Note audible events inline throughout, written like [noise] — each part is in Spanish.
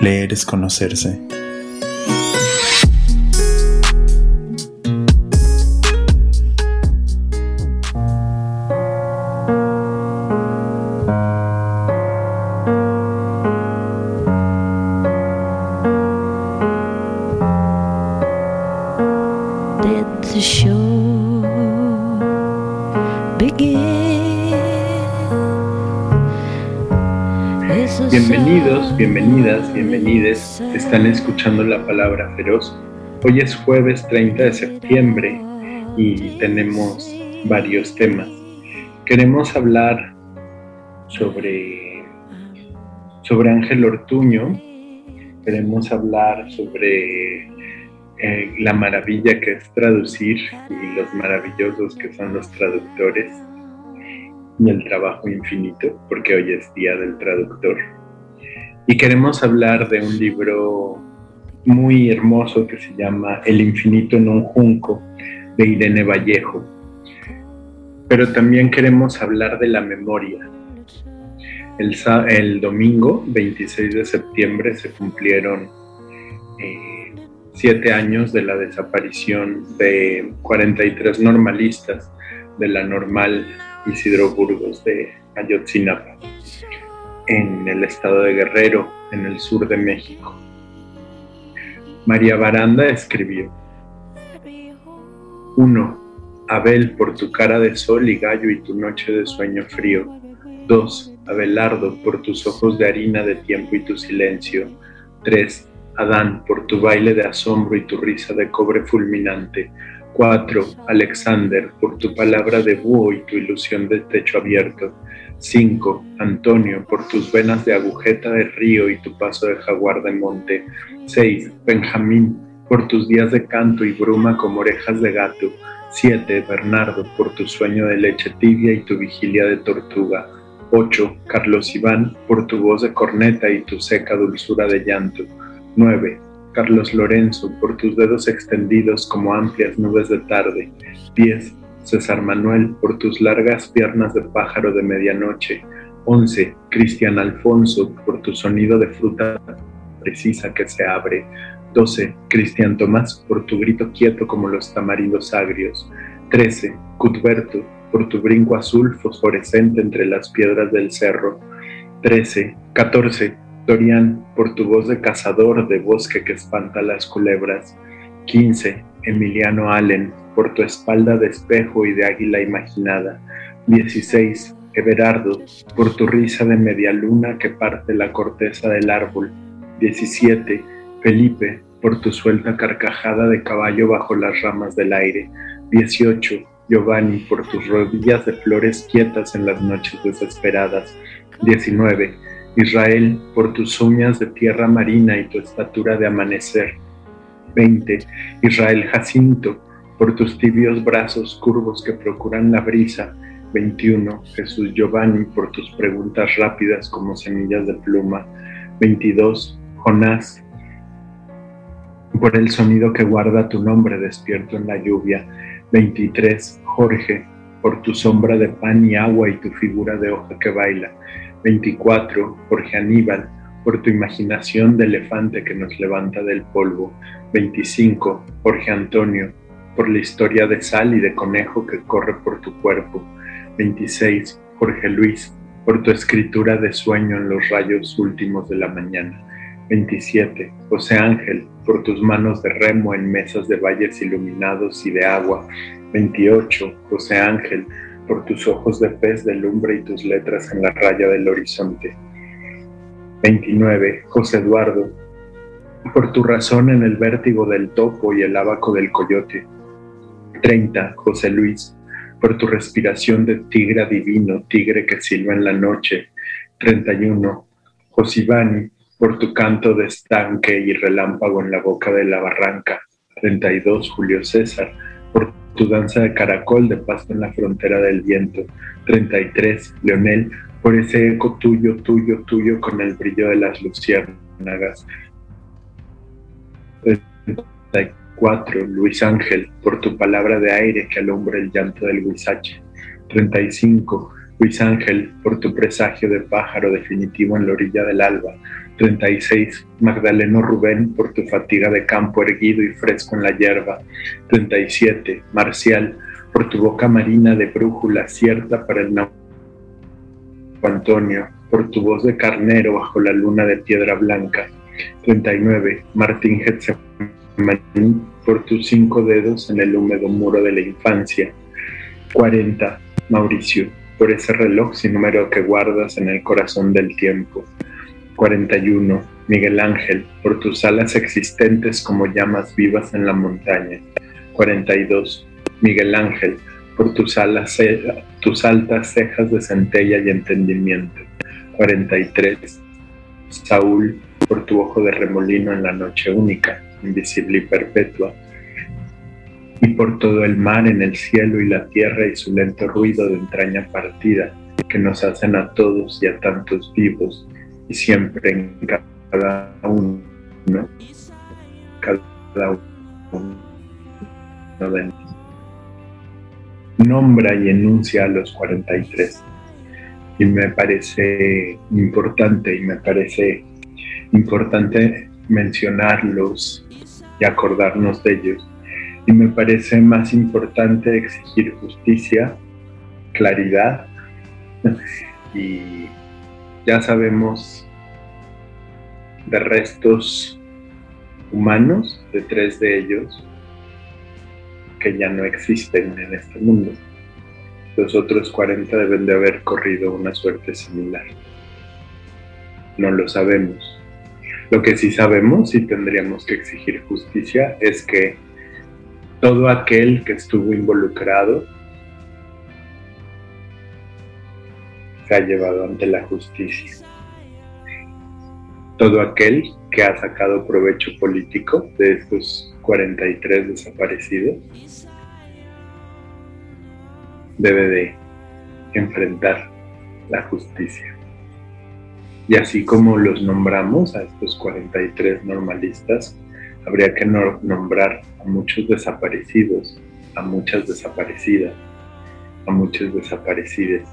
Leer es conocerse. Están escuchando la palabra feroz. Hoy es jueves 30 de septiembre y tenemos varios temas. Queremos hablar sobre, sobre Ángel Ortuño. Queremos hablar sobre eh, la maravilla que es traducir y los maravillosos que son los traductores y el trabajo infinito, porque hoy es Día del Traductor. Y queremos hablar de un libro muy hermoso que se llama El infinito en un junco de Irene Vallejo. Pero también queremos hablar de la memoria. El, domingo 26 de septiembre se cumplieron eh, siete años de la desaparición de 43 normalistas de la normal Isidro Burgos de Ayotzinapa en el estado de Guerrero, en el sur de México. María Baranda escribió, 1. Abel, por tu cara de sol y gallo y tu noche de sueño frío. 2. Abelardo, por tus ojos de harina de tiempo y tu silencio. 3. Adán, por tu baile de asombro y tu risa de cobre fulminante. 4. Alexander, por tu palabra de búho y tu ilusión de techo abierto. 5. Antonio, por tus venas de agujeta de río y tu paso de jaguar de monte. 6. Benjamín, por tus días de canto y bruma como orejas de gato. 7. Bernardo, por tu sueño de leche tibia y tu vigilia de tortuga. 8. Carlos Iván, por tu voz de corneta y tu seca dulzura de llanto. 9. Carlos Lorenzo, por tus dedos extendidos como amplias nubes de tarde. 10. César Manuel, por tus largas piernas de pájaro de medianoche. 11. Cristian Alfonso, por tu sonido de fruta precisa que se abre. 12. Cristian Tomás, por tu grito quieto como los tamarindos agrios. 13. Cutberto, por tu brinco azul fosforescente entre las piedras del cerro. 13. 14. Dorian, por tu voz de cazador de bosque que espanta las culebras. 15. Emiliano Allen, por tu espalda de espejo y de águila imaginada. 16. Everardo, por tu risa de media luna que parte la corteza del árbol. 17. Felipe, por tu suelta carcajada de caballo bajo las ramas del aire. 18. Giovanni, por tus rodillas de flores quietas en las noches desesperadas. 19. Israel, por tus uñas de tierra marina y tu estatura de amanecer. 20. Israel Jacinto, por tus tibios brazos curvos que procuran la brisa. 21. Jesús Giovanni, por tus preguntas rápidas como semillas de pluma. 22. Jonás, por el sonido que guarda tu nombre despierto en la lluvia. 23. Jorge, por tu sombra de pan y agua y tu figura de hoja que baila. 24. Jorge Aníbal, por tu imaginación de elefante que nos levanta del polvo. 25. Jorge Antonio, por la historia de sal y de conejo que corre por tu cuerpo. 26. Jorge Luis, por tu escritura de sueño en los rayos últimos de la mañana. 27. José Ángel, por tus manos de remo en mesas de valles iluminados y de agua. 28. José Ángel, por tus ojos de pez de lumbre y tus letras en la raya del horizonte. 29. José Eduardo, por tu razón en el vértigo del topo y el abaco del coyote. 30. José Luis, por tu respiración de tigre divino, tigre que silba en la noche. 31. Josivani, por tu canto de estanque y relámpago en la boca de la barranca. 32, Julio César, por tu danza de caracol de pasto en la frontera del viento. 33, Leonel, por ese eco tuyo, tuyo, tuyo con el brillo de las luciérnagas. 34, Luis Ángel, por tu palabra de aire que alumbra el llanto del huizache. 35, Luis Ángel, por tu presagio de pájaro definitivo en la orilla del alba. 36. Magdaleno Rubén, por tu fatiga de campo erguido y fresco en la hierba. 37. Marcial, por tu boca marina de brújula cierta para el Antonio, por tu voz de carnero bajo la luna de piedra blanca. 39. Martín Por tus cinco dedos en el húmedo muro de la infancia. 40. Mauricio, por ese reloj sin número que guardas en el corazón del tiempo. 41. Miguel Ángel, por tus alas existentes como llamas vivas en la montaña. 42. Miguel Ángel, por tus alas, tus altas cejas de centella y entendimiento. 43. Saúl, por tu ojo de remolino en la noche única, invisible y perpetua y por todo el mar en el cielo y la tierra y su lento ruido de entraña partida que nos hacen a todos y a tantos vivos y siempre en cada uno, cada uno de Nombra y enuncia a los 43 y me parece importante y me parece importante mencionarlos y acordarnos de ellos y me parece más importante exigir justicia, claridad [laughs] y ya sabemos de restos humanos, de tres de ellos, que ya no existen en este mundo. Los otros 40 deben de haber corrido una suerte similar. No lo sabemos. Lo que sí sabemos y tendríamos que exigir justicia es que todo aquel que estuvo involucrado se ha llevado ante la justicia. Todo aquel que ha sacado provecho político de estos 43 desaparecidos debe de enfrentar la justicia. Y así como los nombramos a estos 43 normalistas, habría que nombrar a muchos desaparecidos, a muchas desaparecidas, a muchos desaparecidos.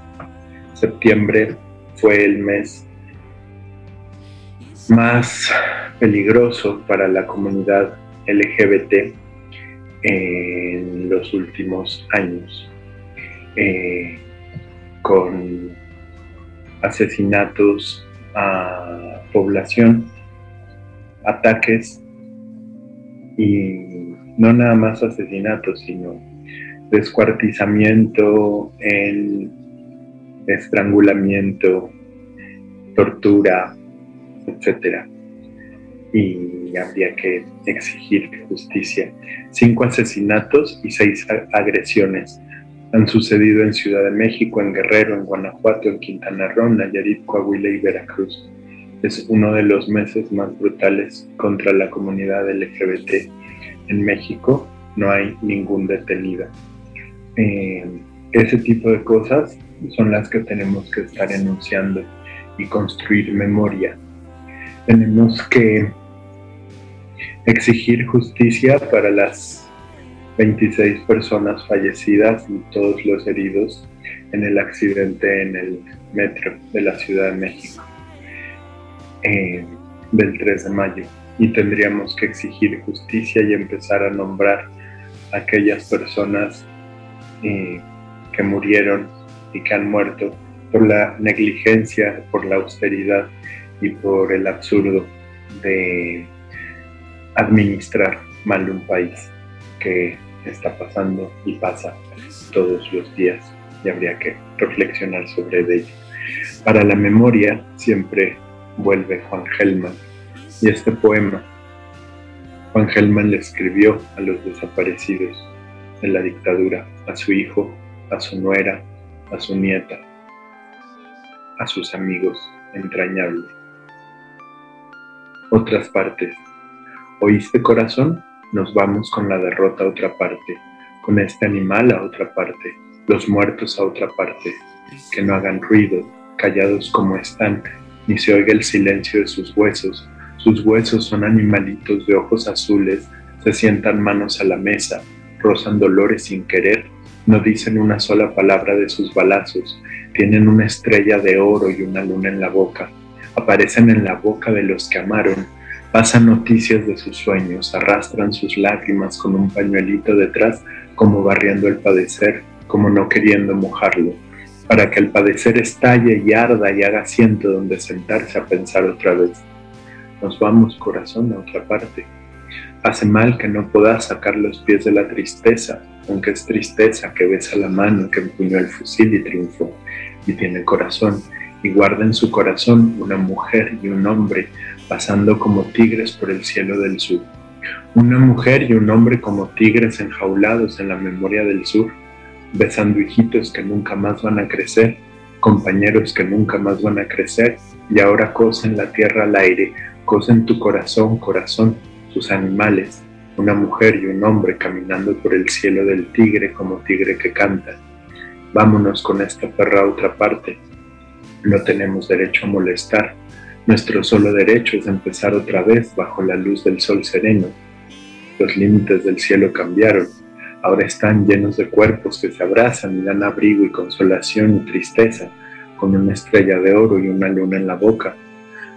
Septiembre fue el mes más peligroso para la comunidad LGBT en los últimos años, eh, con asesinatos a población, ataques y no nada más asesinatos, sino descuartizamiento, en estrangulamiento, tortura, etc. Y habría que exigir justicia. Cinco asesinatos y seis agresiones han sucedido en Ciudad de México, en Guerrero, en Guanajuato, en Quintana Roo, Nayarit, Coahuila y Veracruz es uno de los meses más brutales contra la comunidad LGBT en México. No hay ningún detenido. Eh, ese tipo de cosas son las que tenemos que estar enunciando y construir memoria. Tenemos que exigir justicia para las 26 personas fallecidas y todos los heridos en el accidente en el metro de la Ciudad de México. Eh, del 3 de mayo y tendríamos que exigir justicia y empezar a nombrar a aquellas personas eh, que murieron y que han muerto por la negligencia, por la austeridad y por el absurdo de administrar mal un país que está pasando y pasa todos los días y habría que reflexionar sobre ello. Para la memoria siempre vuelve Juan Gelman. Y este poema, Juan Gelman le escribió a los desaparecidos de la dictadura, a su hijo, a su nuera, a su nieta, a sus amigos entrañables. Otras partes. ¿Oíste corazón? Nos vamos con la derrota a otra parte, con este animal a otra parte, los muertos a otra parte, que no hagan ruido, callados como están, ni se oiga el silencio de sus huesos. Sus huesos son animalitos de ojos azules, se sientan manos a la mesa, rozan dolores sin querer, no dicen una sola palabra de sus balazos, tienen una estrella de oro y una luna en la boca, aparecen en la boca de los que amaron, pasan noticias de sus sueños, arrastran sus lágrimas con un pañuelito detrás, como barriendo el padecer, como no queriendo mojarlo para que el padecer estalle y arda y haga asiento donde sentarse a pensar otra vez. Nos vamos, corazón, a otra parte. Hace mal que no puedas sacar los pies de la tristeza, aunque es tristeza que besa la mano que empuñó el fusil y triunfó, y tiene corazón, y guarda en su corazón una mujer y un hombre pasando como tigres por el cielo del sur. Una mujer y un hombre como tigres enjaulados en la memoria del sur besando hijitos que nunca más van a crecer, compañeros que nunca más van a crecer, y ahora cosen la tierra al aire, cosen tu corazón, corazón, sus animales, una mujer y un hombre caminando por el cielo del tigre como tigre que canta. Vámonos con esta perra a otra parte. No tenemos derecho a molestar. Nuestro solo derecho es empezar otra vez bajo la luz del sol sereno. Los límites del cielo cambiaron ahora están llenos de cuerpos que se abrazan y dan abrigo y consolación y tristeza, con una estrella de oro y una luna en la boca,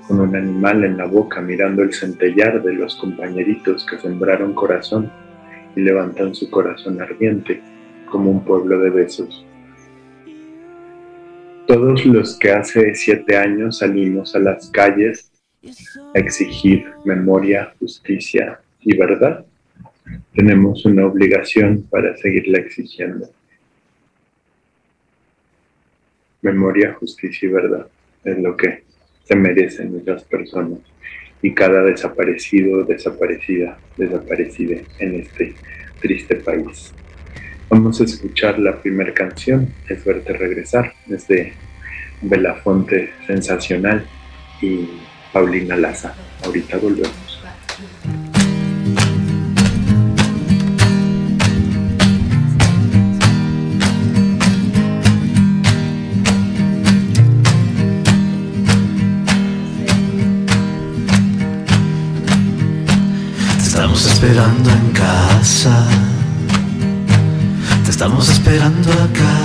con un animal en la boca mirando el centellar de los compañeritos que sembraron corazón y levantan su corazón ardiente como un pueblo de besos. Todos los que hace siete años salimos a las calles a exigir memoria, justicia y verdad, tenemos una obligación para seguirla exigiendo. Memoria, justicia y verdad es lo que se merecen esas personas y cada desaparecido, desaparecida, desaparecida en este triste país. Vamos a escuchar la primera canción, Es verte regresar, es de Belafonte Sensacional y Paulina Laza. Ahorita volvemos. esperando en casa. Estamos esperando acá.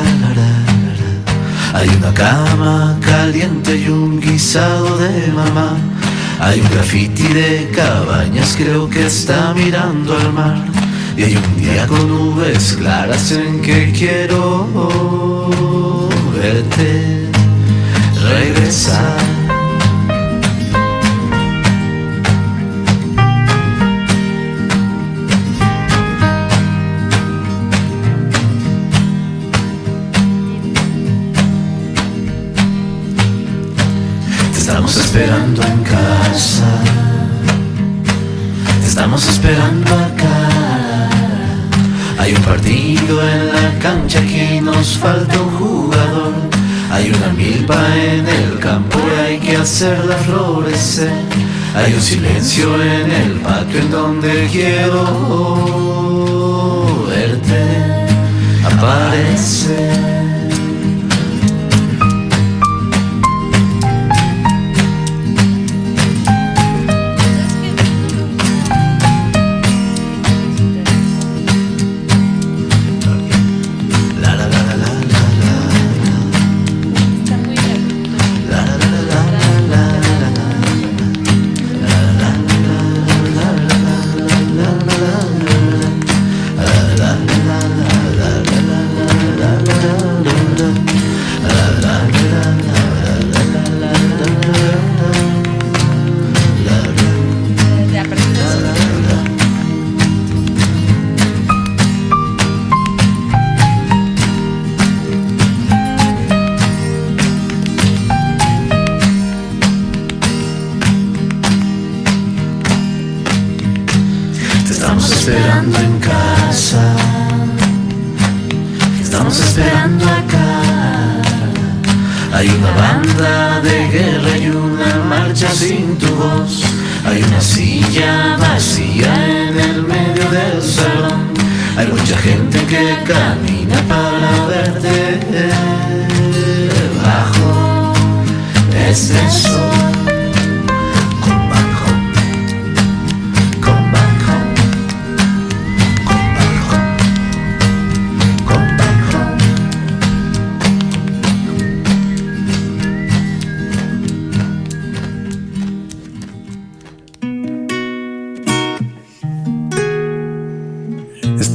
Hay una cama caliente y un guisado de mamá. Hay un graffiti de cabañas, creo que está mirando al mar. Y hay un día con nubes claras en que quiero verte regresar. Esperando en casa. Estamos esperando acá. Hay un partido en la cancha que nos falta un jugador. Hay una milpa en el campo y hay que hacerla florecer. Hay un silencio en el patio en donde quiero verte aparecer.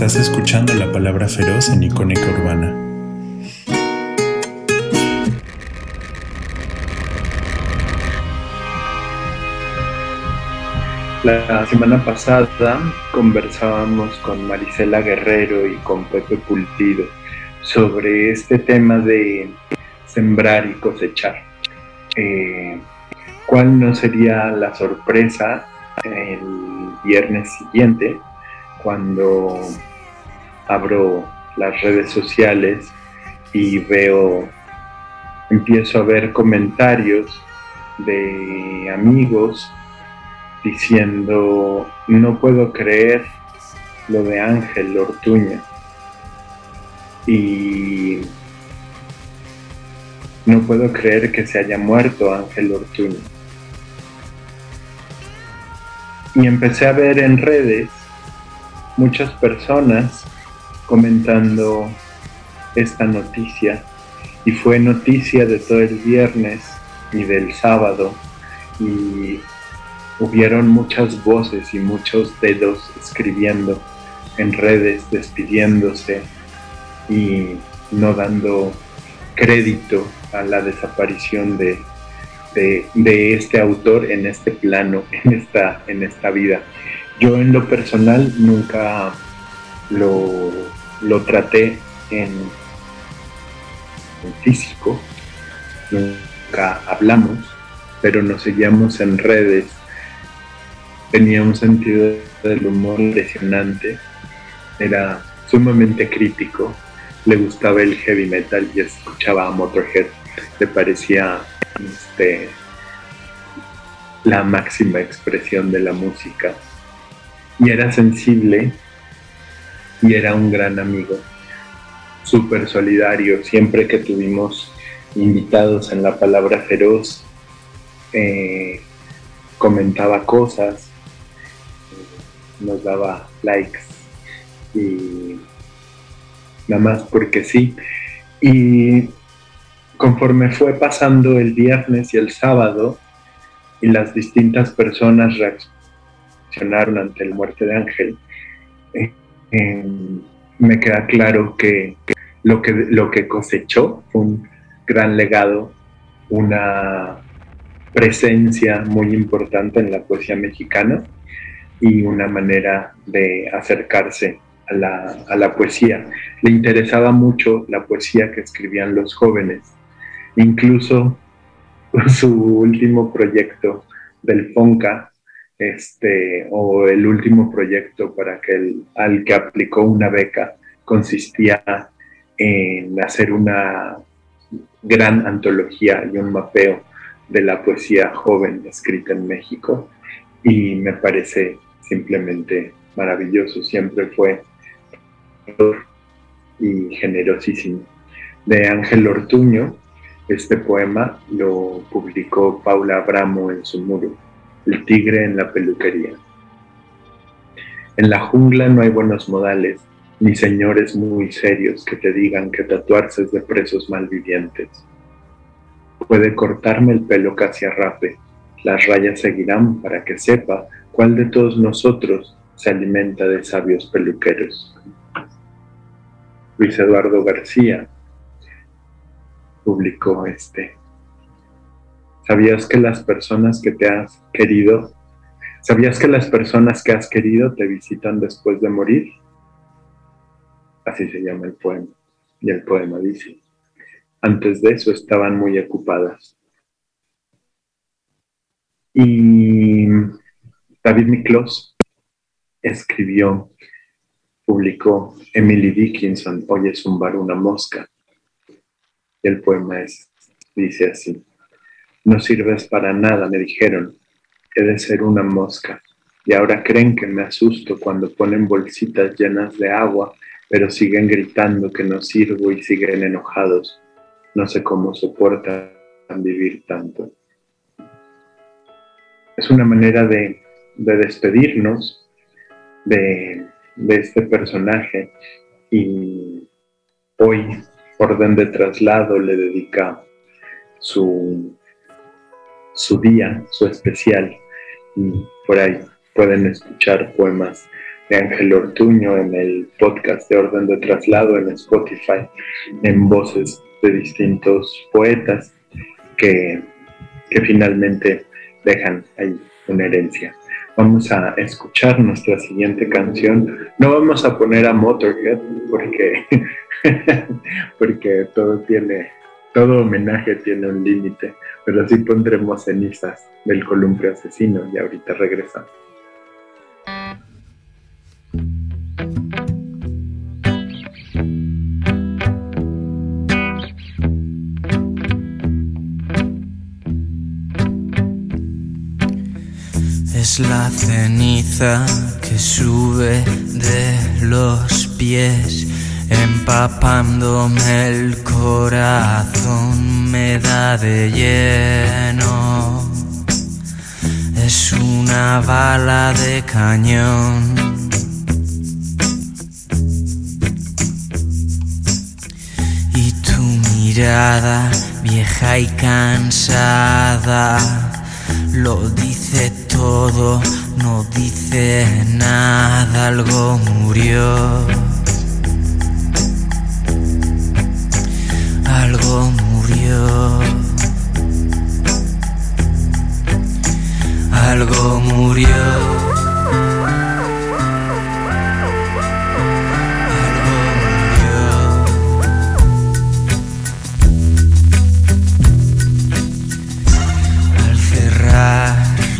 Estás escuchando la palabra feroz en Icónica Urbana. La semana pasada conversábamos con Marisela Guerrero y con Pepe Pultido sobre este tema de sembrar y cosechar. Eh, ¿Cuál no sería la sorpresa el viernes siguiente cuando abro las redes sociales y veo, empiezo a ver comentarios de amigos diciendo, no puedo creer lo de Ángel Ortuña. Y no puedo creer que se haya muerto Ángel Ortuña. Y empecé a ver en redes muchas personas comentando esta noticia y fue noticia de todo el viernes y del sábado y hubieron muchas voces y muchos dedos escribiendo en redes, despidiéndose y no dando crédito a la desaparición de, de, este autor en este plano, [laughs] en esta, en esta vida. Yo en lo personal nunca lo lo traté en, físico, nunca hablamos, pero nos seguíamos en redes. Tenía un sentido del humor impresionante, era sumamente crítico, le gustaba el heavy metal y escuchaba a Motorhead, le parecía este, la máxima expresión de la música y era sensible y era un gran amigo, súper solidario, siempre que tuvimos invitados en la palabra feroz, eh, comentaba cosas, nos daba likes y nada más porque sí. Y conforme fue pasando el viernes y el sábado y las distintas personas reaccionaron ante la muerte de Ángel, eh, me queda claro que, lo que lo que cosechó fue un gran legado, una presencia muy importante en la poesía mexicana y una manera de acercarse a la, a la, poesía. Le interesaba mucho la poesía que escribían los jóvenes. Incluso su último proyecto del FONCA este, o el último proyecto para que el, al que aplicó una beca consistía en hacer una gran antología y un mapeo de la poesía joven escrita en México. Y me parece simplemente maravilloso, siempre fue y generosísimo. De Ángel Ortuño, este poema lo publicó Paula Abramo en su muro el tigre en la peluquería. En la jungla no hay buenos modales, ni señores muy serios que te digan que tatuarse es de presos malvivientes. Puede cortarme el pelo casi a rape, las rayas seguirán para que sepa cuál de todos nosotros se alimenta de sabios peluqueros. Luis Eduardo García publicó este ¿Sabías que las personas que te has querido, sabías que las personas que has querido te visitan después de morir? Así se llama el poema. Y el poema dice, antes de eso estaban muy ocupadas. Y David Miklos escribió, publicó Emily Dickinson, Hoy es un bar, una mosca. Y el poema es, dice así. No sirves para nada, me dijeron. he de ser una mosca. Y ahora creen que me asusto cuando ponen bolsitas llenas de agua, pero siguen gritando que no sirvo y siguen enojados. No sé cómo soportan vivir tanto. Es una manera de, despedirnos de, de este personaje y hoy Orden de Traslado le dedica su, su día, su especial. Y por ahí pueden escuchar poemas de Ángel Ortuño en el podcast de Orden de Traslado en Spotify, en voces de distintos poetas que, que finalmente dejan ahí una herencia. Vamos a escuchar nuestra siguiente canción. No vamos a poner a Motorhead porque, [laughs] porque todo tiene, todo homenaje tiene un límite, pero sí pondremos cenizas del columpio asesino y ahorita regresamos. Es la ceniza que sube de los pies, empapándome el corazón, me da de lleno. Es una bala de cañón. Y tu mirada vieja y cansada lo dice todo, no dice nada, algo murió. Algo murió. Algo murió.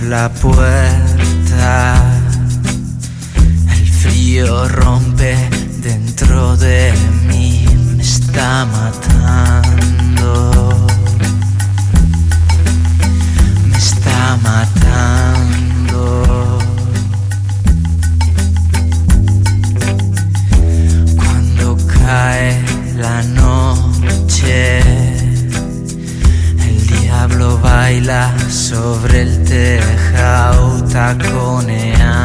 la puerta. El frío rompe dentro de mí, está matando. Me está matando. Cuando cae la noche, el diablo baila sobre el tejado taconeando.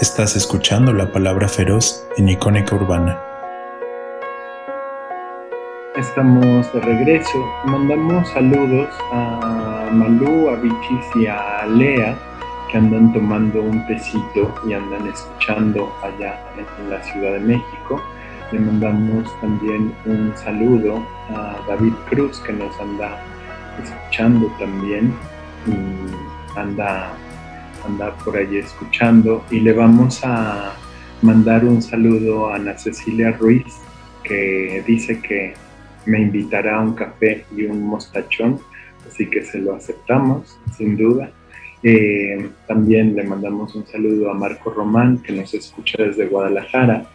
Estás escuchando la palabra feroz en Icónica Urbana. Estamos de regreso. Mandamos saludos a Malú, a Bichis y a Lea que andan tomando un tecito y andan escuchando allá en la Ciudad de México. Le mandamos también un saludo a David Cruz que nos anda escuchando también y anda, anda por allí escuchando. Y le vamos a mandar un saludo a Ana Cecilia Ruiz que dice que me invitará a un café y un mostachón, así que se lo aceptamos, sin duda. Eh, también le mandamos un saludo a Marco Román, que nos escucha desde Guadalajara.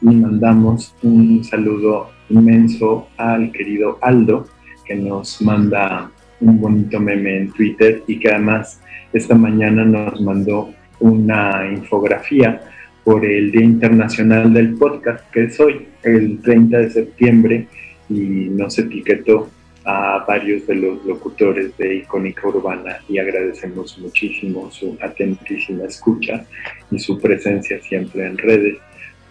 Y mandamos un saludo inmenso al querido Aldo, que nos manda un bonito meme en Twitter y que además esta mañana nos mandó una infografía por el Día Internacional del Podcast, que es hoy, el 30 de septiembre, y nos etiquetó a varios de los locutores de Icónica Urbana y agradecemos muchísimo su atentísima escucha y su presencia siempre en redes.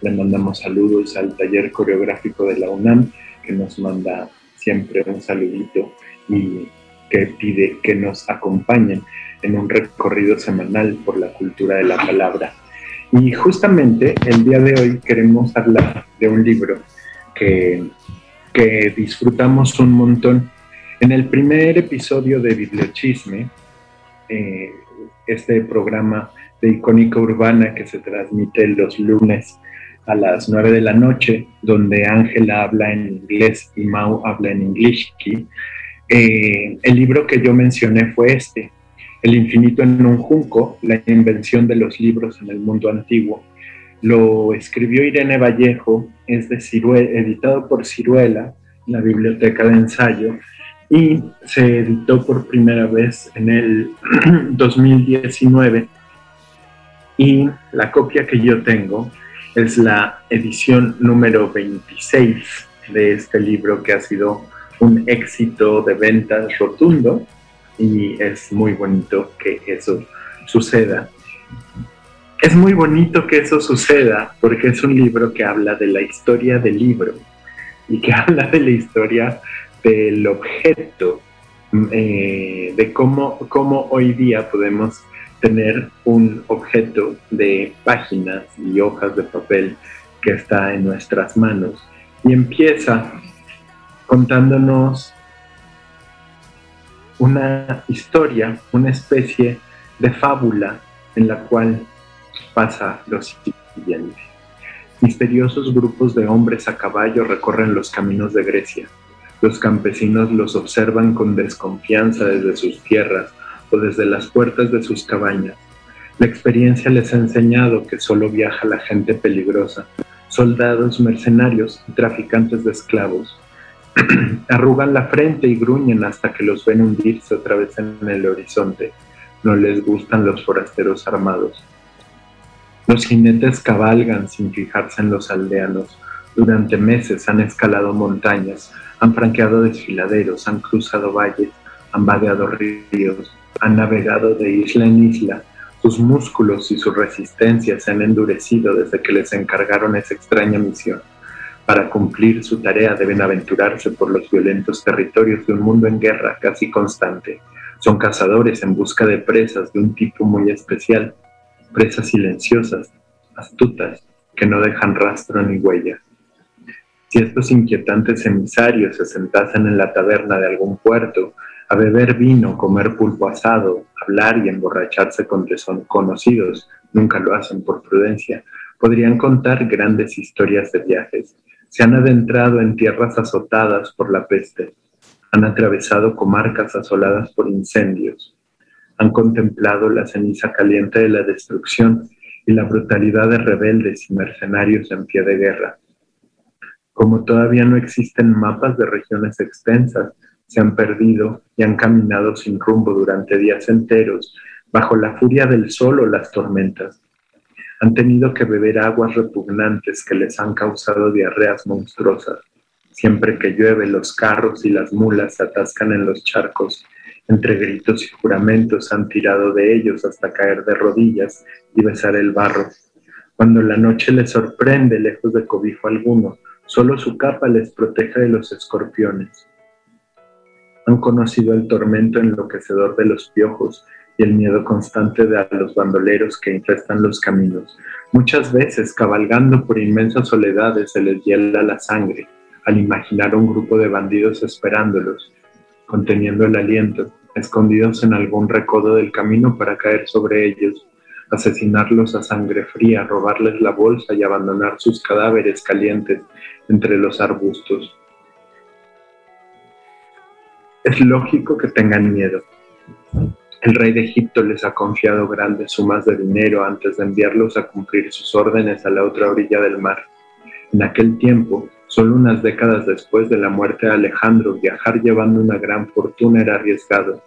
Le mandamos saludos al taller coreográfico de la UNAM que nos manda siempre un saludito y que pide que nos acompañen en un recorrido semanal por la cultura de la palabra. Y justamente el día de hoy queremos hablar de un libro que que disfrutamos un montón. En el primer episodio de Bibliochisme, eh, este programa de Icónica Urbana que se transmite los lunes a las 9 de la noche, donde Ángela habla en inglés y Mau habla en inglés. Eh, el libro que yo mencioné fue este, El infinito en un junco, la invención de los libros en el mundo antiguo, lo escribió Irene Vallejo, es de editado por Ciruela, la biblioteca de ensayo, y se editó por primera vez en el [clears throat] 2019. Y la copia que yo tengo es la edición número 26 de este libro que ha sido un éxito de ventas rotundo y es muy bonito que eso suceda. Es muy bonito que eso suceda porque es un libro que habla de la historia del libro y que [laughs] habla de la historia del objeto, mm, eh, de cómo, cómo hoy día podemos tener un objeto de páginas y hojas de papel que está en nuestras manos. Y empieza contándonos una historia, una especie de fábula en la cual pasa lo siguiente. Misteriosos grupos de hombres a caballo recorren los caminos de Grecia. Los campesinos los observan con desconfianza desde sus tierras o desde las puertas de sus cabañas. La experiencia les ha enseñado que solo viaja la gente peligrosa, soldados, mercenarios y traficantes de esclavos. [clears throat] Arrugan la frente y gruñen hasta que los ven hundirse otra vez en el horizonte. No les gustan los forasteros armados. Los jinetes cabalgan sin fijarse en los aldeanos. Durante meses han escalado montañas, han franqueado desfiladeros, han cruzado valles, han vadeado ríos, han navegado de isla en isla. Sus músculos y su resistencia se han endurecido desde que les encargaron esa extraña misión. Para cumplir su tarea deben aventurarse por los violentos territorios de un mundo en guerra casi constante. Son cazadores en busca de presas de un tipo muy especial presas silenciosas, astutas, que no dejan rastro ni huella. Si estos inquietantes emisarios se sentasen en la taberna de algún puerto a beber vino, comer pulpo asado, hablar y emborracharse con desconocidos, nunca lo hacen por prudencia, podrían contar grandes historias de viajes. Se han adentrado en tierras azotadas por la peste, han atravesado comarcas asoladas por incendios, han contemplado la ceniza caliente de la destrucción y la brutalidad de rebeldes y mercenarios en pie de guerra. Como todavía no existen mapas de regiones extensas, se han perdido y han caminado sin rumbo durante días enteros, bajo la furia del sol o las tormentas. Han tenido que beber aguas repugnantes que les han causado diarreas monstruosas. Siempre que llueve, los carros y las mulas se atascan en los charcos Entre gritos y juramentos han tirado de ellos hasta caer de rodillas y besar el barro. Cuando la noche les sorprende lejos de cobijo alguno, solo su capa les protege de los escorpiones. Han conocido el tormento enloquecedor de los piojos el miedo constante de a los bandoleros que infestan los caminos. Muchas veces, cabalgando por inmensas soledades, se les hiela la sangre al imaginar un grupo de bandidos esperándolos, conteniendo el aliento, escondidos en algún recodo del camino para caer sobre ellos, asesinarlos a sangre fría, robarles la bolsa y abandonar sus cadáveres calientes entre los arbustos. Es lógico que tengan miedo. El rey de Egipto les ha confiado grandes sumas de dinero antes de enviarlos a cumplir sus órdenes a la otra orilla del mar. En aquel tiempo, solo unas décadas después de la muerte de Alejandro, viajar llevando una gran fortuna era arriesgado,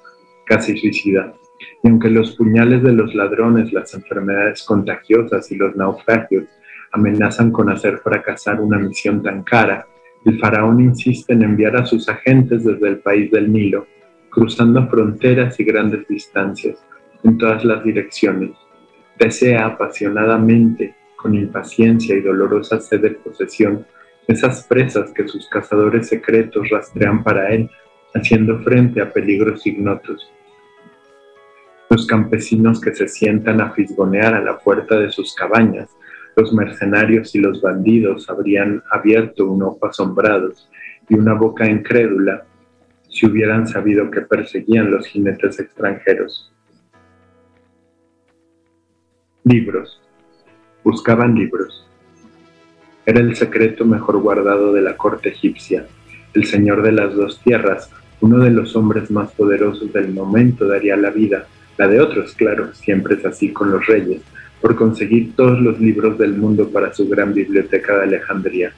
casi suicida. Y aunque los puñales de los ladrones, las enfermedades contagiosas y los naufragios amenazan con hacer fracasar una misión tan cara, el faraón insiste en enviar a sus agentes desde el país del Nilo cruzando fronteras y grandes distancias en todas las direcciones. Desea apasionadamente, con impaciencia y dolorosa sed de posesión, esas presas que sus cazadores secretos rastrean para él, haciendo frente a peligros ignotos. Los campesinos que se sientan a fisgonear a la puerta de sus cabañas, los mercenarios y los bandidos habrían abierto un ojo asombrados y una boca incrédula si hubieran sabido que perseguían los jinetes extranjeros. Libros. Buscaban libros. Era el secreto mejor guardado de la corte egipcia. El señor de las dos tierras, uno de los hombres más poderosos del momento, daría la vida, la de otros, claro, siempre es así con los reyes, por conseguir todos los libros del mundo para su gran biblioteca de Alejandría.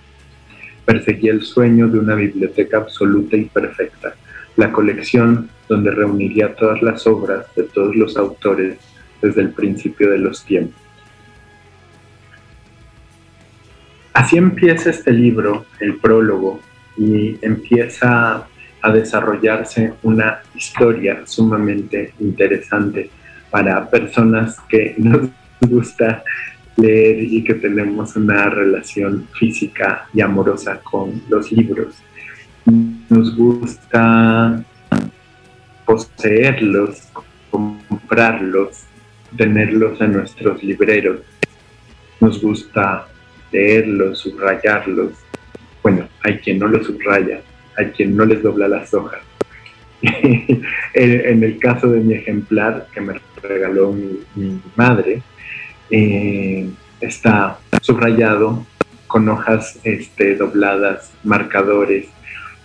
Perseguía el sueño de una biblioteca absoluta y perfecta, la colección donde reuniría todas las obras de todos los autores desde el principio de los tiempos. Así empieza este libro, el prólogo, y empieza a desarrollarse una historia sumamente interesante para personas que [laughs] nos gusta leer y que tenemos una relación física y amorosa con los libros nos gusta poseerlos, comprarlos, tenerlos en nuestros libreros. Nos gusta leerlos, subrayarlos. Bueno, hay quien no los subraya, hay quien no les dobla las hojas. [laughs] en el caso de mi ejemplar que me regaló mi, madre, eh, está subrayado con hojas este, dobladas, marcadores,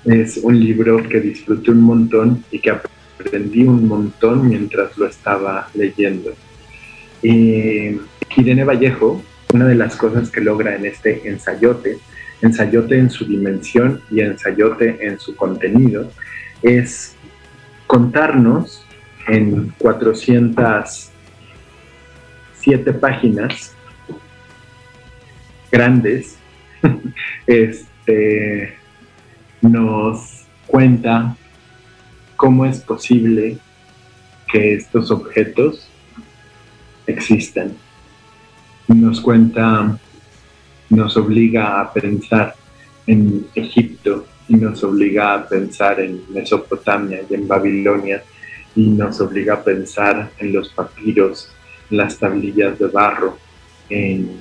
es un libro que disfruté un montón y que aprendí un montón mientras lo estaba leyendo. Y Irene Vallejo, una de las cosas que logra en este ensayote, ensayote en su dimensión y ensayote en su contenido, es contarnos en 407 páginas grandes [laughs] este, nos cuenta cómo es posible que estos objetos existan. Nos cuenta, nos obliga a pensar en Egipto y nos obliga a pensar en Mesopotamia y en Babilonia y nos obliga a pensar en los papiros, en las tablillas de barro, en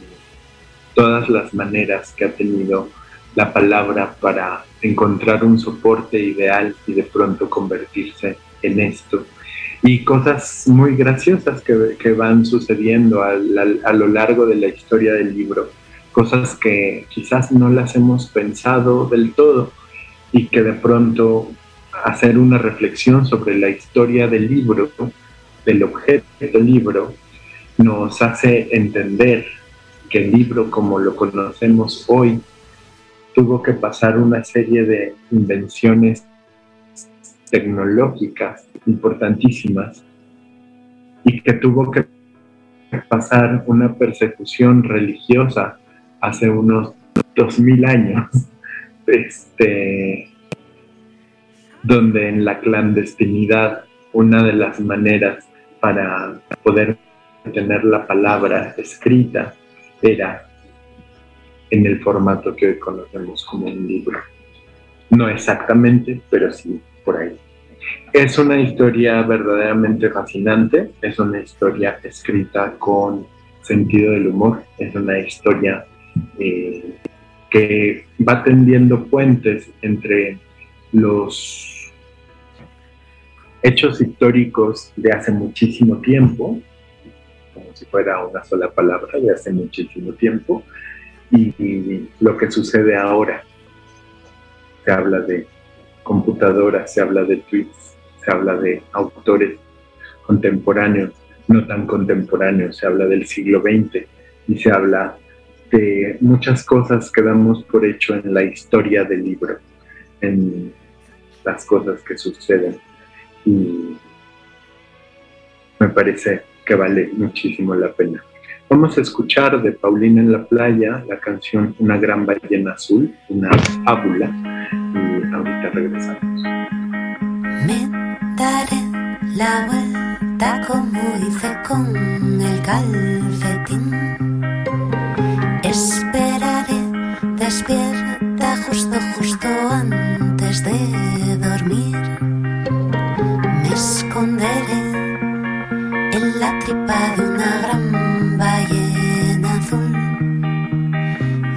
todas las maneras que ha tenido la palabra para encontrar un soporte ideal y de pronto convertirse en esto. Y cosas muy graciosas que, van sucediendo a, a lo largo de la historia del libro, cosas que quizás no las hemos pensado del todo y que de pronto hacer una reflexión sobre la historia del libro, del objeto del libro, nos hace entender que el libro como lo conocemos hoy tuvo que pasar una serie de invenciones tecnológicas importantísimas y que tuvo que pasar una persecución religiosa hace unos dos mil años, [laughs] este, donde en la clandestinidad una de las maneras para poder tener la palabra escrita era en el formato que hoy conocemos como un libro. No exactamente, pero sí por ahí. Es una historia verdaderamente fascinante, es una historia escrita con sentido del humor, es una historia eh, que va tendiendo puentes entre los hechos históricos de hace muchísimo tiempo, como si fuera una sola palabra, de hace muchísimo tiempo, y lo que sucede ahora. Se habla de computadoras, se habla de tweets, se habla de autores contemporáneos, no tan contemporáneos, se habla del siglo XX y se habla de muchas cosas que damos por hecho en la historia del libro, en las cosas que suceden. Y me parece que vale muchísimo la pena. Vamos a escuchar de Paulina en la playa la canción Una gran ballena azul, una fábula, y ahorita regresamos. Me daré la vuelta como hice con el calcetín. Esperaré despierta justo, justo antes de dormir. Me esconderé la tripa de una gran ballena azul.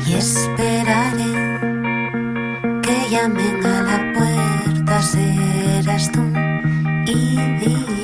Y esperaré que llamen a la puerta, serás tú y dirás,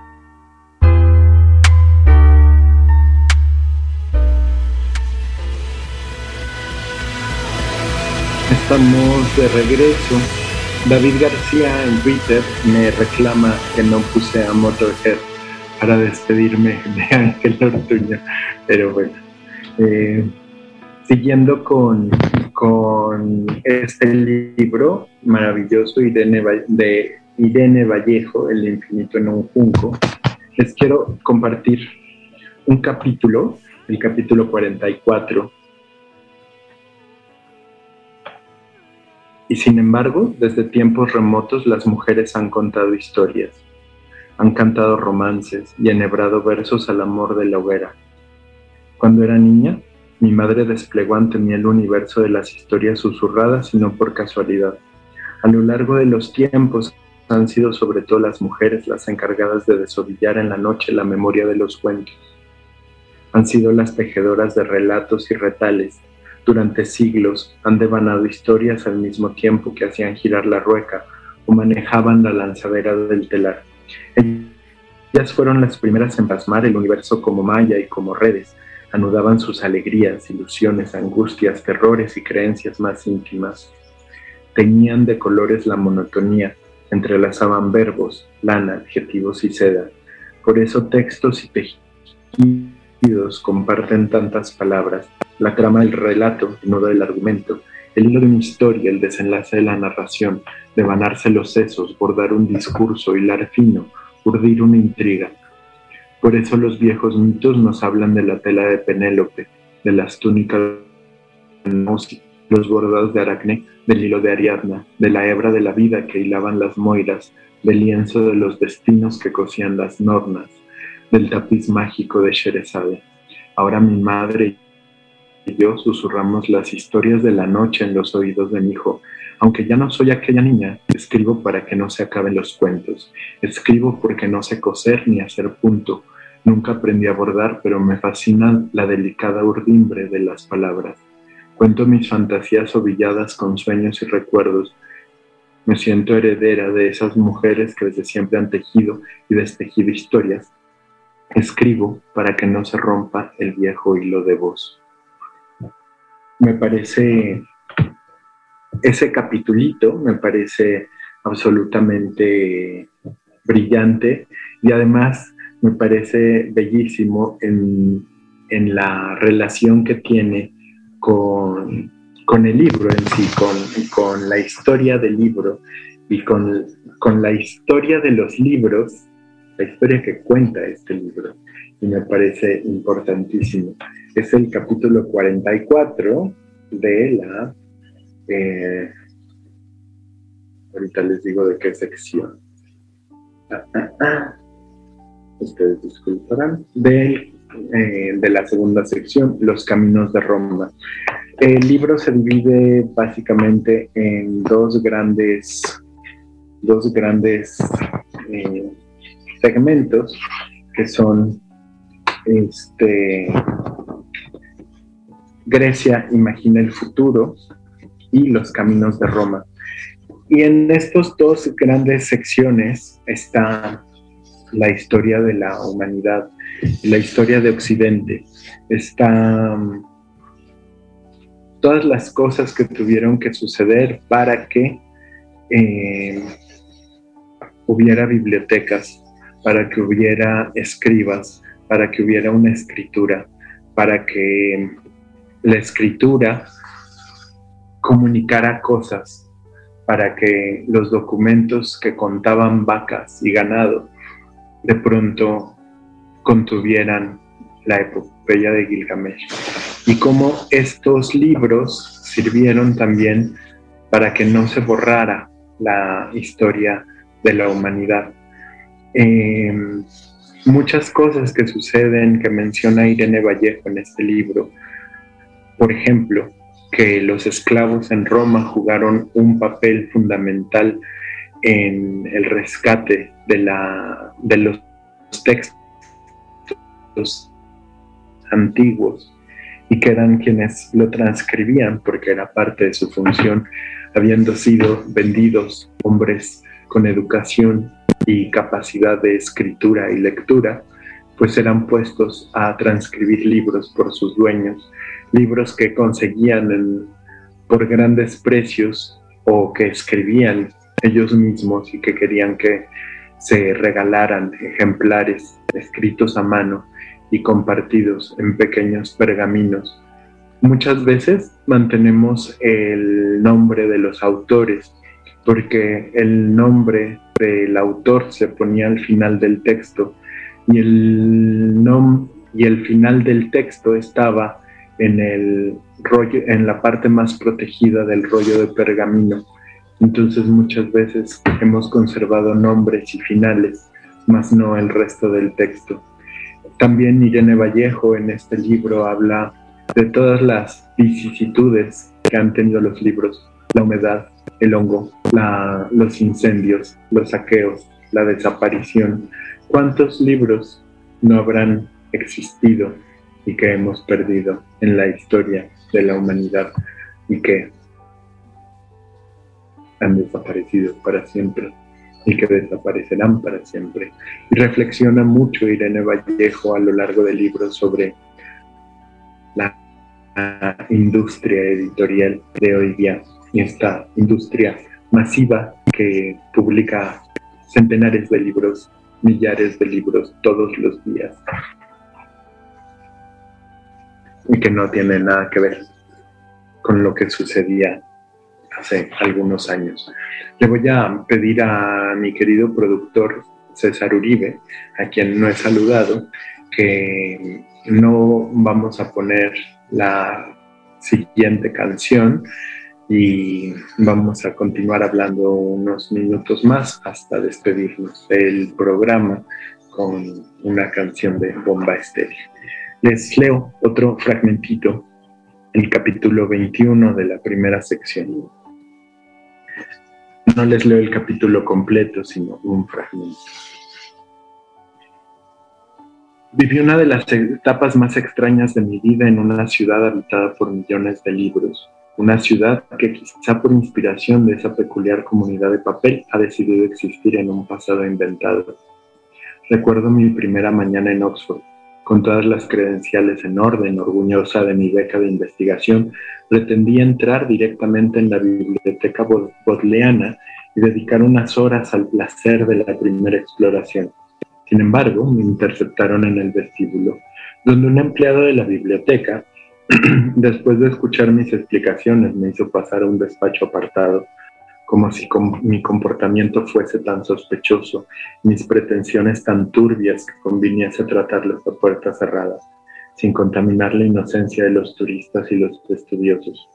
Estamos de regreso. David García en Twitter me reclama que no puse a Motorhead para despedirme de [laughs] Ángel Ortuño. Pero bueno, eh, siguiendo con, con este libro maravilloso Irene, de Irene Vallejo, El infinito en un junco, les quiero compartir un capítulo, el capítulo 44 Y sin embargo, desde tiempos remotos las mujeres han contado historias, han cantado romances y enhebrado versos al amor de la hoguera. Cuando era niña, mi madre desplegó ante mí el universo de las historias susurradas y no por casualidad. A lo largo de los tiempos han sido sobre todo las mujeres las encargadas de desovillar en la noche la memoria de los cuentos. Han sido las tejedoras de relatos y retales, durante siglos han devanado historias al mismo tiempo que hacían girar la rueca o manejaban la lanzadera del telar. Ellas fueron las primeras en plasmar el universo como malla y como redes, anudaban sus alegrías, ilusiones, angustias, terrores y creencias más íntimas. Teñían de colores la monotonía, entrelazaban verbos, lana, adjetivos y seda. Por eso textos y tejidos comparten tantas palabras, la trama del relato, el nodo del argumento, el hilo de una historia, el desenlace de la narración, devanarse los sesos, bordar un discurso, hilar fino, urdir una intriga. Por eso los viejos mitos nos hablan de la tela de Penélope, de las túnicas de los bordados de Aracne, del hilo de Ariadna, de la hebra de la vida que hilaban las moiras, del lienzo de los destinos que cosían las nornas, del tapiz mágico de Sherezade. Ahora mi madre y yo susurramos las historias de la noche en los oídos de mi hijo. Aunque ya no soy aquella niña, escribo para que no se acaben los cuentos. Escribo porque no sé coser ni hacer punto. Nunca aprendí a bordar, pero me fascina la delicada urdimbre de las palabras. Cuento mis fantasías ovilladas con sueños y recuerdos. Me siento heredera de esas mujeres que desde siempre han tejido y destejido historias. Escribo para que no se rompa el viejo hilo de voz me parece, ese capitulito me parece absolutamente brillante y además me parece bellísimo en, la relación que tiene con, el libro en sí, con, con, la historia del libro y con, con la historia de los libros, la historia que cuenta este libro me parece importantísimo. Es el capítulo 44 de la... Eh, ahorita les digo de qué sección. Ah, ah, ah. Ustedes disculparán. De, eh, de la segunda sección, Los Caminos de Roma. El libro se divide básicamente en dos grandes, dos grandes eh, segmentos que son este, Grecia imagina el futuro y los caminos de Roma. Y en estas dos grandes secciones está la historia de la humanidad, la historia de Occidente, está um, todas las cosas que tuvieron que suceder para que eh, hubiera bibliotecas, para que hubiera escribas, para que hubiera una escritura, para que la escritura comunicara cosas, para que los documentos que contaban vacas y ganado de pronto contuvieran la epopeya de Gilgamesh. Y cómo estos libros sirvieron también para que no se borrara la historia de la humanidad. Em, muchas cosas que suceden que menciona Irene Vallejo en este libro. Por ejemplo, que los esclavos en Roma jugaron un papel fundamental en el rescate de, la, de los textos antiguos y que eran quienes lo transcribían porque era parte de su función, habiendo sido vendidos hombres con educación y capacidad de escritura y lectura, pues eran puestos a transcribir libros por sus dueños, libros que conseguían por grandes precios o que escribían ellos mismos y que querían que se regalaran ejemplares escritos a mano y compartidos en pequeños pergaminos. Muchas veces mantenemos el nombre de los autores porque el nombre del autor se ponía al final del texto y el, nom y el final del texto estaba en el rollo, en la parte más protegida del rollo de pergamino. Entonces muchas veces hemos conservado nombres y finales, más no el resto del texto. También Irene Vallejo en este libro habla de todas las vicisitudes que han tenido los libros, la humedad, el hongo, los incendios, los saqueos, la desaparición. ¿Cuántos libros no habrán existido y que hemos perdido en la historia de la humanidad y que han desaparecido para siempre y que desaparecerán para siempre. Y reflexiona mucho Irene Vallejo a lo largo del libro sobre la industria editorial de hoy día y esta industria masiva que publica centenares de libros, millares de libros todos los días y que no tiene nada que ver con lo que sucedía hace algunos años. Le voy a pedir a mi querido productor César Uribe, a quien no he saludado, que no vamos a poner la siguiente canción y vamos a continuar hablando unos minutos más hasta despedirnos del programa con una canción de Bomba Estéreo. Les leo otro fragmentito, el capítulo 21 de la primera sección. No les leo el capítulo completo, sino un fragmento. Viví una de las etapas más extrañas de mi vida en una ciudad habitada por millones de libros, una ciudad que quizá por inspiración de esa peculiar comunidad de papel ha decidido existir en un pasado inventado. Recuerdo mi primera mañana en Oxford, con todas las credenciales en orden, orgullosa de mi beca de investigación, pretendí entrar directamente en la biblioteca bodleana y dedicar unas horas al placer de la primera exploración. Sin embargo, me interceptaron en el vestíbulo, donde un empleado de la biblioteca, [clears throat] después de escuchar mis explicaciones, me hizo pasar a un despacho apartado como si mi comportamiento fuese tan sospechoso, mis pretensiones tan turbias que conviniese tratarlos a puertas cerradas, sin contaminar la inocencia de los turistas y los estudiosos.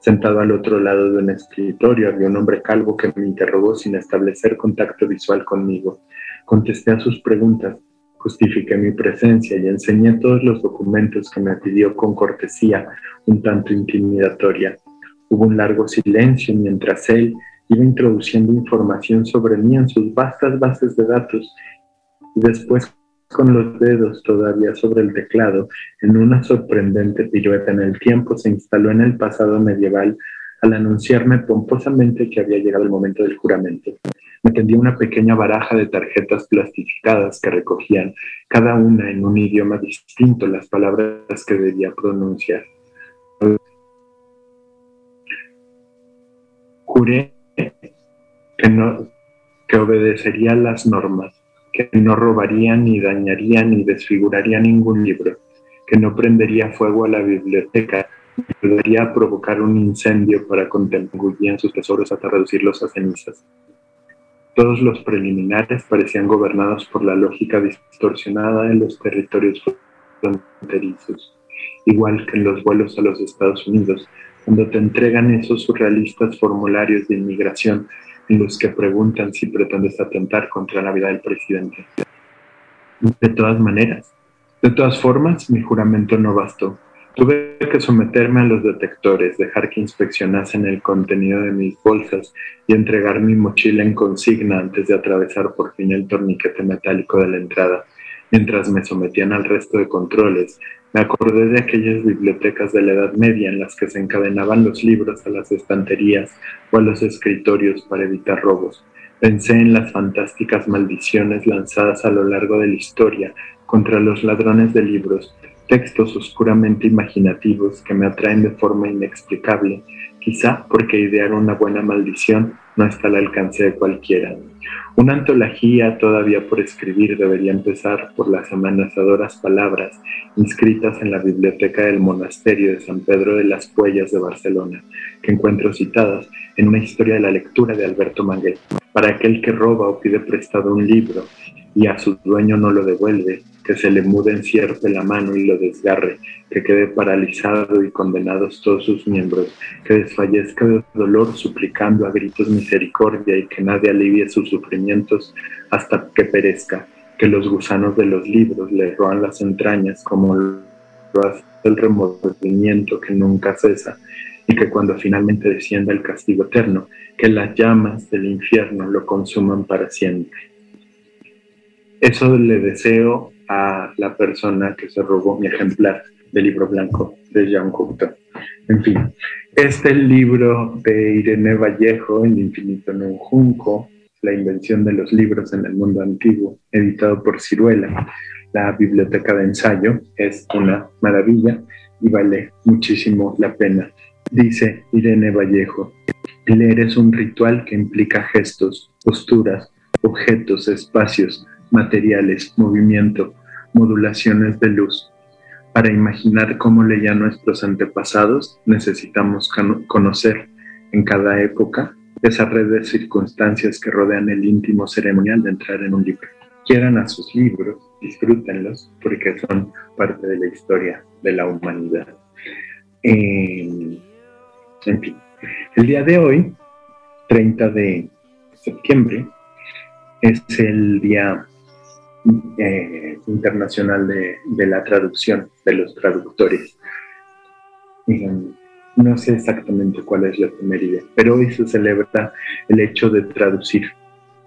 Sentado al otro lado de un escritorio había un hombre calvo que me interrogó sin establecer contacto visual conmigo. Contesté a sus preguntas, justifiqué mi presencia y enseñé todos los documentos que me pidió con cortesía un tanto intimidatoria. Hubo un largo silencio mientras él iba introduciendo información sobre mí en sus vastas bases de datos y después con los dedos todavía sobre el teclado, en una sorprendente pirueta en el tiempo, se instaló en el pasado medieval al anunciarme pomposamente que había llegado el momento del juramento. Me tendió una pequeña baraja de tarjetas plastificadas que recogían, cada una en un idioma distinto, las palabras que debía pronunciar. Juré que, no, que obedecería las normas, que no robaría ni dañaría ni desfiguraría ningún libro, que no prendería fuego a la biblioteca, a provocar un incendio para contemplar sus tesoros hasta reducirlos a cenizas. Todos los preliminares parecían gobernados por la lógica distorsionada de los territorios fronterizos, igual que en los vuelos a los Estados Unidos, cuando te entregan esos surrealistas formularios de inmigración en los que preguntan si pretendes atentar contra la vida del presidente. De todas maneras, de todas formas, mi juramento no bastó. Tuve que someterme a los detectores, dejar que inspeccionasen el contenido de mis bolsas y entregar mi mochila en consigna antes de atravesar por fin el torniquete metálico de la entrada. Mientras me sometían al resto de controles, me acordé de aquellas bibliotecas de la Edad Media en las que se encadenaban los libros a las estanterías o a los escritorios para evitar robos. Pensé en las fantásticas maldiciones lanzadas a lo largo de la historia contra los ladrones de libros textos oscuramente imaginativos que me atraen de forma inexplicable, quizá porque idear una buena maldición no está al alcance de cualquiera. Una antología todavía por escribir debería empezar por las amenazadoras palabras inscritas en la biblioteca del monasterio de San Pedro de las Puellas de Barcelona, que encuentro citadas en una historia de la lectura de Alberto Manguel. Para aquel que roba o pide prestado un libro y a su dueño no lo devuelve, que se le mude encierpe la mano y lo desgarre, que quede paralizado y condenados todos sus miembros, que desfallezca de dolor suplicando a gritos misericordia y que nadie alivie sus sufrimientos hasta que perezca, que los gusanos de los libros le roan las entrañas como lo hace el remordimiento que nunca cesa, y que cuando finalmente descienda el castigo eterno, que las llamas del infierno lo consuman para siempre. Eso le deseo a la persona que se robó mi ejemplar del libro blanco de Jean Cocteau. En fin, este libro de Irene Vallejo, El infinito en un junco, la invención de los libros en el mundo antiguo, editado por Ciruela, la biblioteca de ensayo, es una maravilla y vale muchísimo la pena. Dice Irene Vallejo, leer es un ritual que implica gestos, posturas, objetos, espacios, materiales, movimiento, modulaciones de luz. Para imaginar cómo leían nuestros antepasados, necesitamos conocer en cada época esa red de circunstancias que rodean el íntimo ceremonial de entrar en un libro. Quieran a sus libros, disfrútenlos, porque son parte de la historia de la humanidad. en fin, el día de hoy, 30 de septiembre, es el día eh, internacional de, la traducción, de los traductores. no sé exactamente cuál es la efeméride, pero hoy se celebra el hecho de traducir.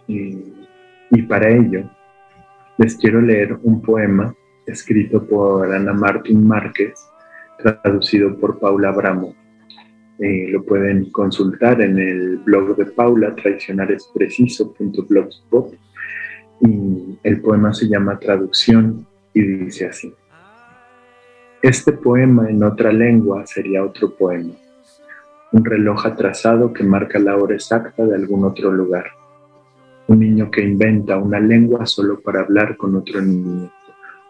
y para ello les quiero leer un poema escrito por Ana Martín Márquez, traducido por Paula Bramo. Eh, lo pueden consultar en el blog de Paula, traicionarespreciso.blogspot y el poema se llama Traducción y dice así. Este poema en otra lengua sería otro poema, un reloj atrasado que marca la hora exacta de algún otro lugar, un niño que inventa una lengua solo para hablar con otro niño,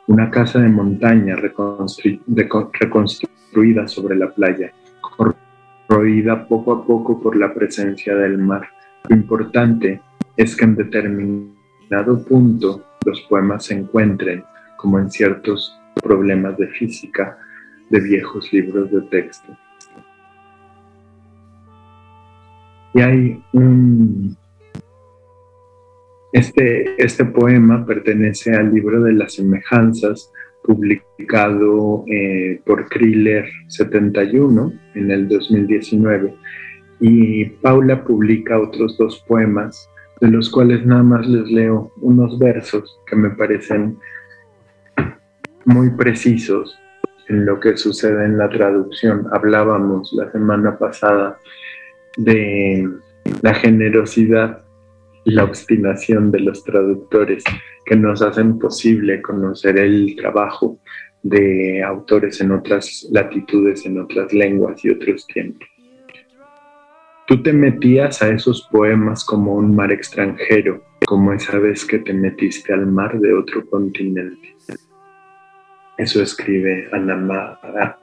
una casa de montaña reconstruida sobre la playa, corroída poco a poco por la presencia del mar. Lo importante es que en determinado dado punto los poemas se encuentren, como en ciertos problemas de física, de viejos libros de texto. Y hay un... Este, este poema pertenece al libro de las semejanzas, publicado eh, por Kriller 71 en el 2019. Y Paula publica otros dos poemas de los cuales nada más les leo unos versos que me parecen muy precisos en lo que sucede en la traducción. Hablábamos la semana pasada de la generosidad y la obstinación de los traductores que nos hacen posible conocer el trabajo de autores en otras latitudes, en otras lenguas y otros tiempos. Tú te metías a esos poemas como un mar extranjero, como esa vez que te metiste al mar de otro continente. Eso escribe Ana,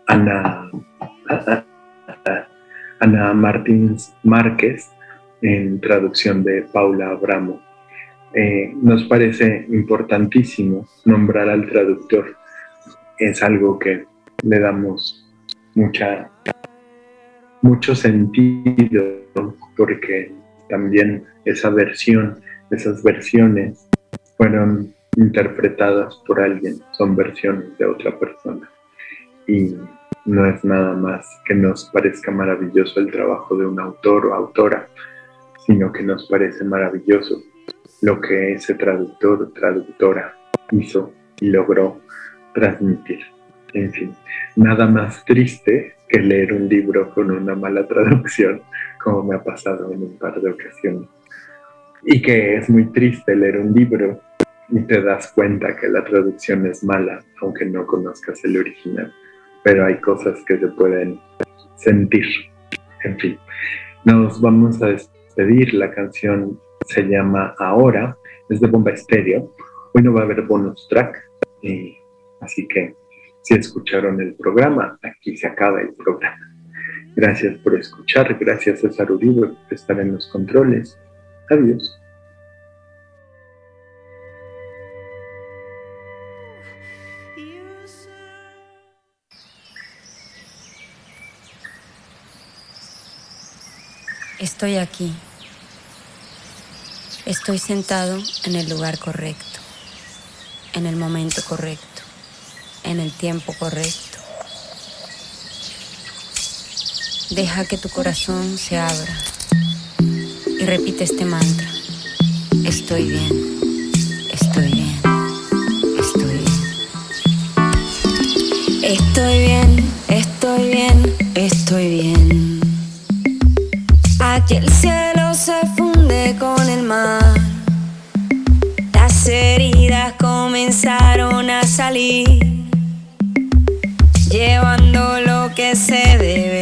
Ana, Ana Martins Márquez en traducción de Paula Abramo. Eh, nos parece importantísimo nombrar al traductor. Es algo que le damos mucha mucho sentido porque también esa versión, esas versiones fueron interpretadas por alguien, son versiones de otra persona. Y no es nada más que nos parezca maravilloso el trabajo de un autor o autora, sino que nos parece maravilloso lo que ese traductor o traductora hizo y logró transmitir. En fin, nada más triste que leer un libro con una mala [laughs] traducción, como me ha pasado en un par de ocasiones. Y que es muy triste leer un libro y te das cuenta que la traducción es mala, aunque no conozcas el original. Pero hay cosas que se pueden sentir. En fin, nos vamos a despedir. La canción se llama Ahora, es de Bomba Estéreo. Hoy no va a haber bonus track, así que si escucharon el programa, aquí se acaba el programa. Gracias por escuchar, gracias César Uribe por estar en los controles. Adiós. Estoy aquí. Estoy sentado en el lugar correcto, en el momento correcto, en el tiempo correcto. Deja que tu corazón se abra y repite este mantra. Estoy bien, estoy bien, estoy bien. Estoy bien, estoy bien, estoy bien. Aquí el cielo se funde con el mar. Las heridas comenzaron a salir, llevando lo que se debe